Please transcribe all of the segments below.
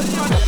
What's your?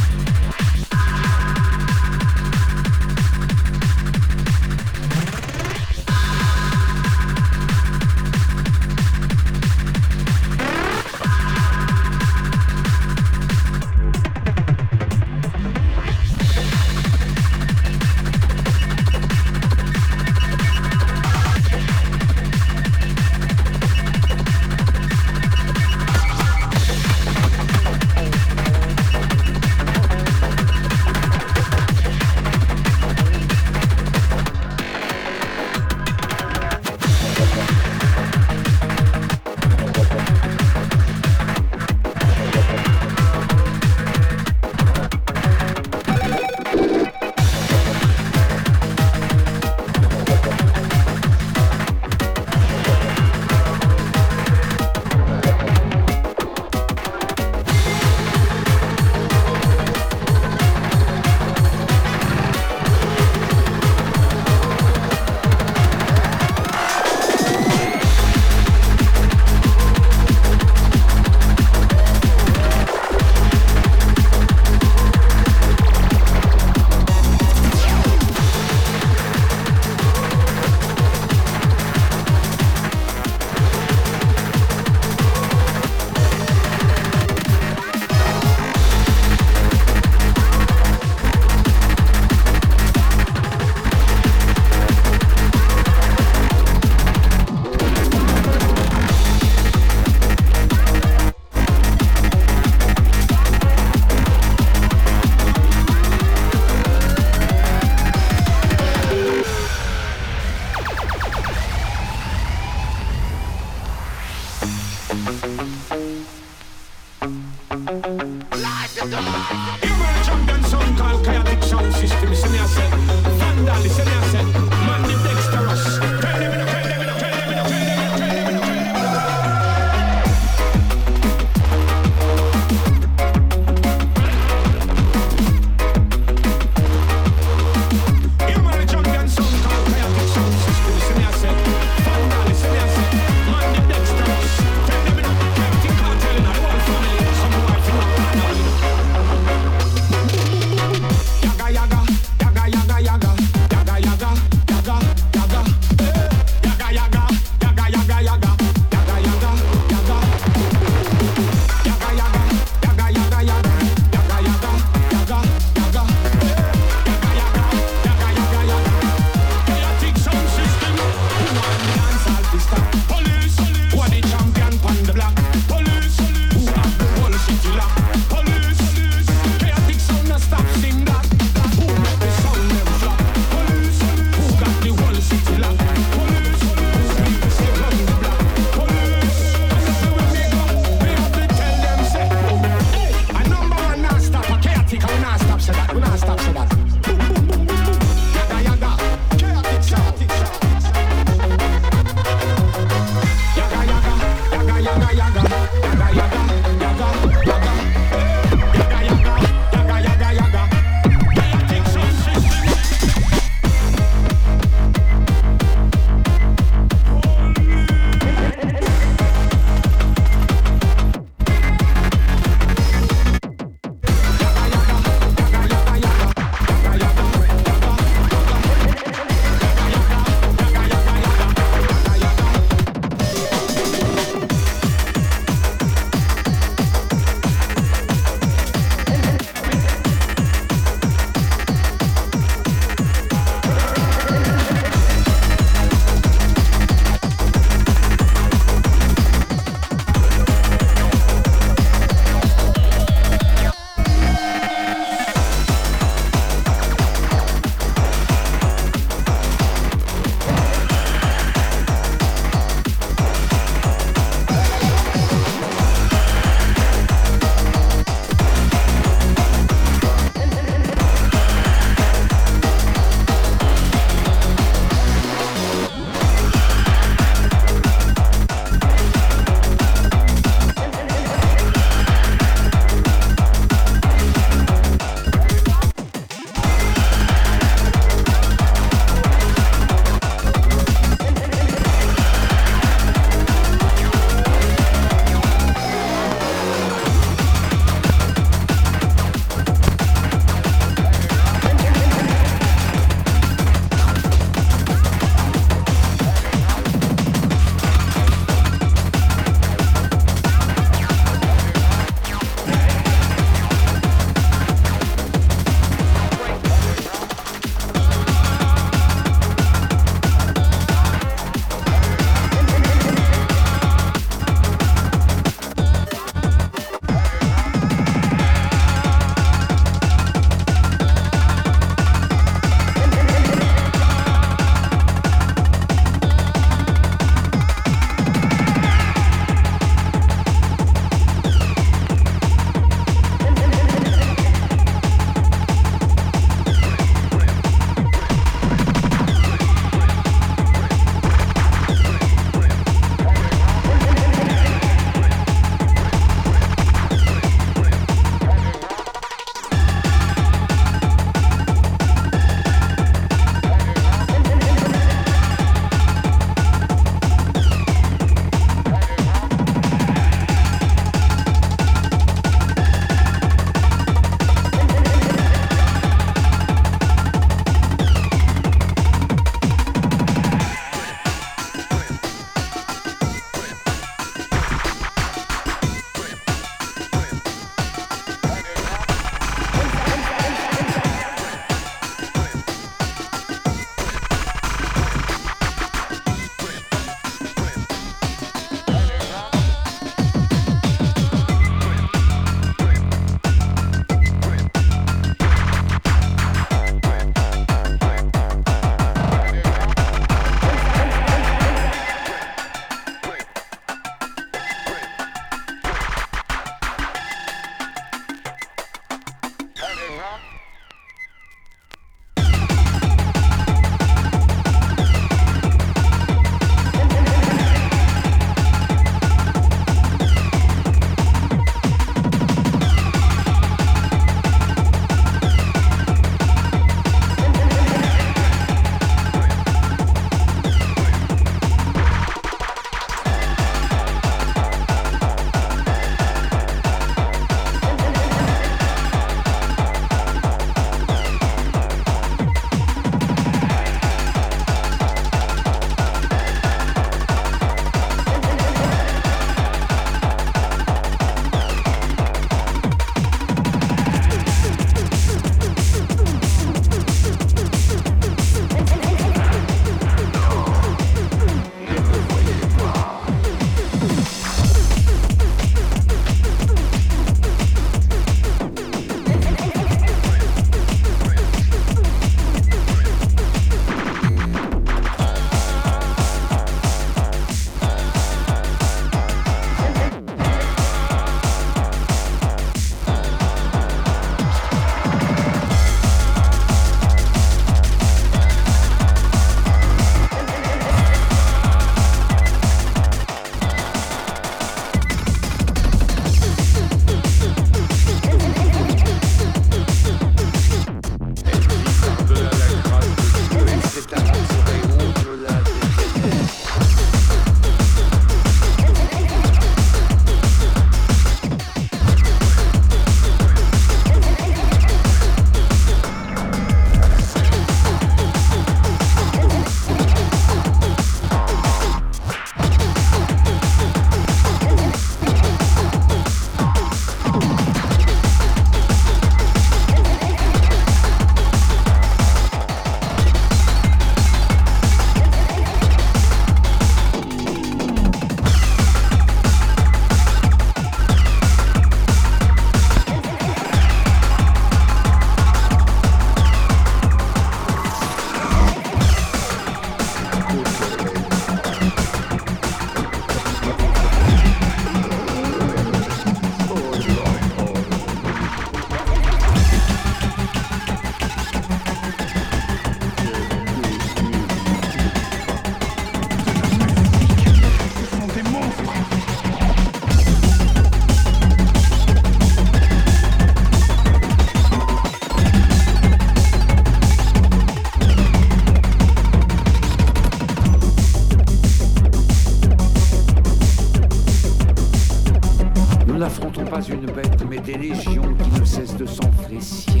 Nous n'affrontons pas une bête, mais des légions qui ne cessent de s'enfresser.